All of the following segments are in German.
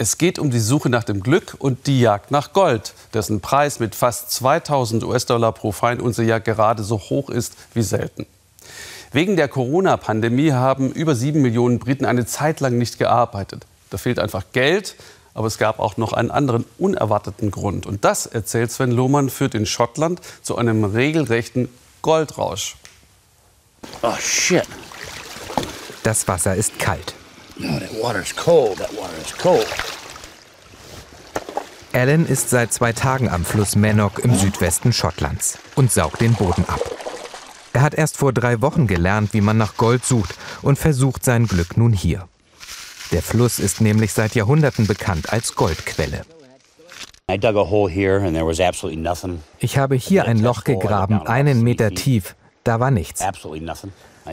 Es geht um die Suche nach dem Glück und die Jagd nach Gold, dessen Preis mit fast 2000 US-Dollar pro Feinunze ja gerade so hoch ist wie selten. Wegen der Corona-Pandemie haben über sieben Millionen Briten eine Zeit lang nicht gearbeitet. Da fehlt einfach Geld, aber es gab auch noch einen anderen unerwarteten Grund. Und das, erzählt Sven Lohmann, führt in Schottland zu einem regelrechten Goldrausch. Oh shit. Das Wasser ist kalt. No, that water's cold. That water is cold. Alan ist seit zwei Tagen am Fluss Mennock im Südwesten Schottlands und saugt den Boden ab. Er hat erst vor drei Wochen gelernt, wie man nach Gold sucht und versucht sein Glück nun hier. Der Fluss ist nämlich seit Jahrhunderten bekannt als Goldquelle. Ich habe hier ein Loch gegraben, einen Meter tief. Da war nichts.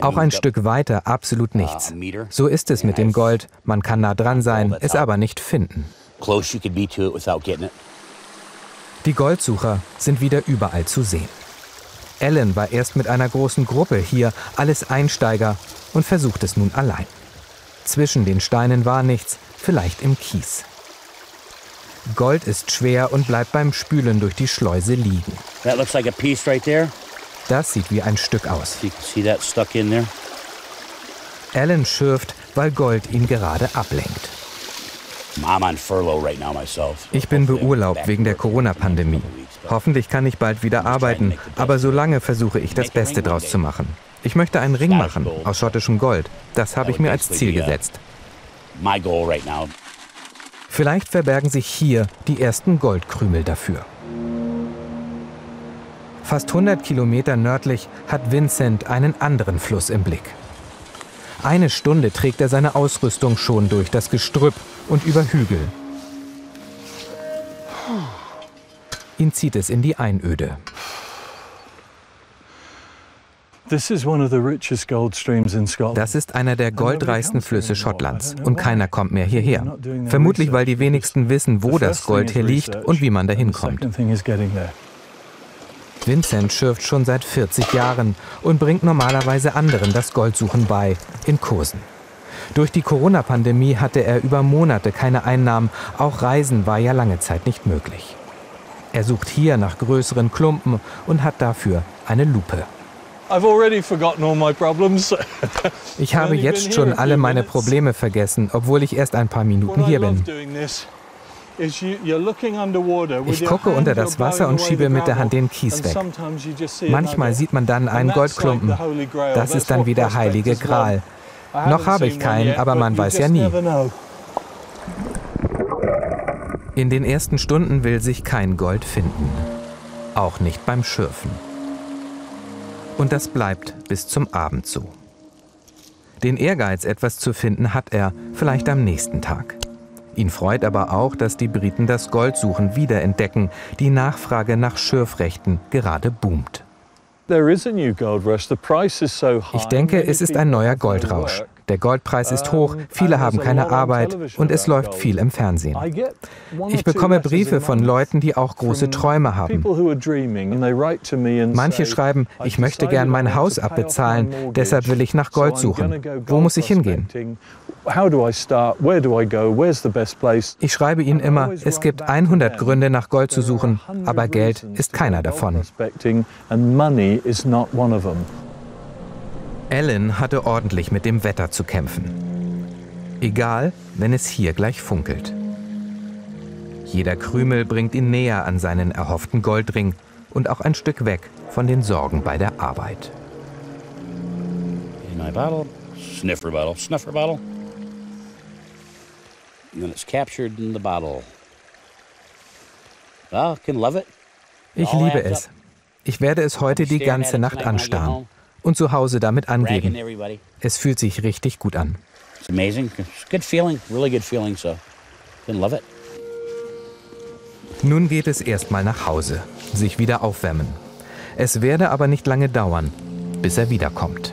Auch ein Stück weiter absolut nichts. So ist es mit dem Gold. Man kann nah dran sein, es aber nicht finden. Die Goldsucher sind wieder überall zu sehen. Alan war erst mit einer großen Gruppe hier, alles Einsteiger, und versucht es nun allein. Zwischen den Steinen war nichts, vielleicht im Kies. Gold ist schwer und bleibt beim Spülen durch die Schleuse liegen. Das sieht wie ein Stück aus. Alan schürft, weil Gold ihn gerade ablenkt. Ich bin beurlaubt wegen der Corona-Pandemie. Hoffentlich kann ich bald wieder arbeiten, aber solange versuche ich das Beste draus zu machen. Ich möchte einen Ring machen aus schottischem Gold. Das habe ich mir als Ziel gesetzt. Vielleicht verbergen sich hier die ersten Goldkrümel dafür. Fast 100 Kilometer nördlich hat Vincent einen anderen Fluss im Blick. Eine Stunde trägt er seine Ausrüstung schon durch das Gestrüpp und über Hügel. Ihn zieht es in die Einöde. Das ist einer der goldreichsten Flüsse Schottlands und keiner kommt mehr hierher. Vermutlich, weil die wenigsten wissen, wo das Gold hier liegt und wie man dahin kommt. Vincent schürft schon seit 40 Jahren und bringt normalerweise anderen das Goldsuchen bei, in Kursen. Durch die Corona-Pandemie hatte er über Monate keine Einnahmen, auch Reisen war ja lange Zeit nicht möglich. Er sucht hier nach größeren Klumpen und hat dafür eine Lupe. Ich habe jetzt schon alle meine Probleme vergessen, obwohl ich erst ein paar Minuten hier bin. Ich gucke unter das Wasser und schiebe mit der Hand den Kies weg. Manchmal sieht man dann einen Goldklumpen. Das ist dann wie der heilige Gral. Noch habe ich keinen, aber man weiß ja nie. In den ersten Stunden will sich kein Gold finden. Auch nicht beim Schürfen. Und das bleibt bis zum Abend so. Den Ehrgeiz, etwas zu finden, hat er, vielleicht am nächsten Tag. Ihn freut aber auch, dass die Briten das Goldsuchen wiederentdecken. Die Nachfrage nach Schürfrechten gerade boomt. Ich denke, es ist ein neuer Goldrausch. Der Goldpreis ist hoch, viele haben keine Arbeit und es läuft viel im Fernsehen. Ich bekomme Briefe von Leuten, die auch große Träume haben. Manche schreiben, ich möchte gern mein Haus abbezahlen, deshalb will ich nach Gold suchen. Wo muss ich hingehen? Ich schreibe ihnen immer, es gibt 100 Gründe nach Gold zu suchen, aber Geld ist keiner davon. Ellen hatte ordentlich mit dem Wetter zu kämpfen. Egal, wenn es hier gleich funkelt. Jeder Krümel bringt ihn näher an seinen erhofften Goldring und auch ein Stück weg von den Sorgen bei der Arbeit. In my bottle, sniffer bottle, sniffer bottle. And then it's captured in the bottle. Well, can love it. Ich liebe es. Ich werde es heute die ganze Nacht anstarren und zu Hause damit angeben. Es fühlt sich richtig gut an. Nun geht es erstmal nach Hause, sich wieder aufwärmen. Es werde aber nicht lange dauern, bis er wiederkommt.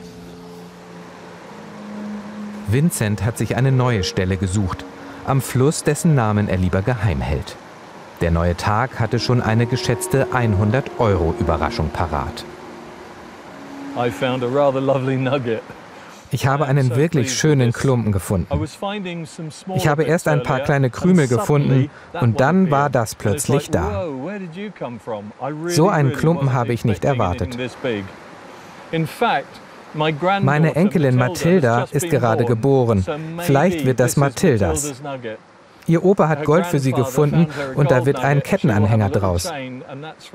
Vincent hat sich eine neue Stelle gesucht, am Fluss, dessen Namen er lieber geheim hält. Der neue Tag hatte schon eine geschätzte 100 Euro Überraschung parat. Ich habe einen wirklich schönen Klumpen gefunden. Ich habe erst ein paar kleine Krümel gefunden und dann war das plötzlich da. So einen Klumpen habe ich nicht erwartet. Meine Enkelin Mathilda ist gerade geboren. Vielleicht wird das Mathildas. Ihr Opa hat Gold für sie gefunden und da wird ein Kettenanhänger draus.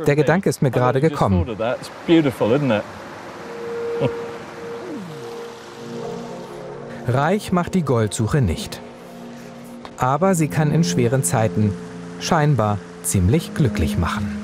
Der Gedanke ist mir gerade gekommen. Reich macht die Goldsuche nicht. Aber sie kann in schweren Zeiten scheinbar ziemlich glücklich machen.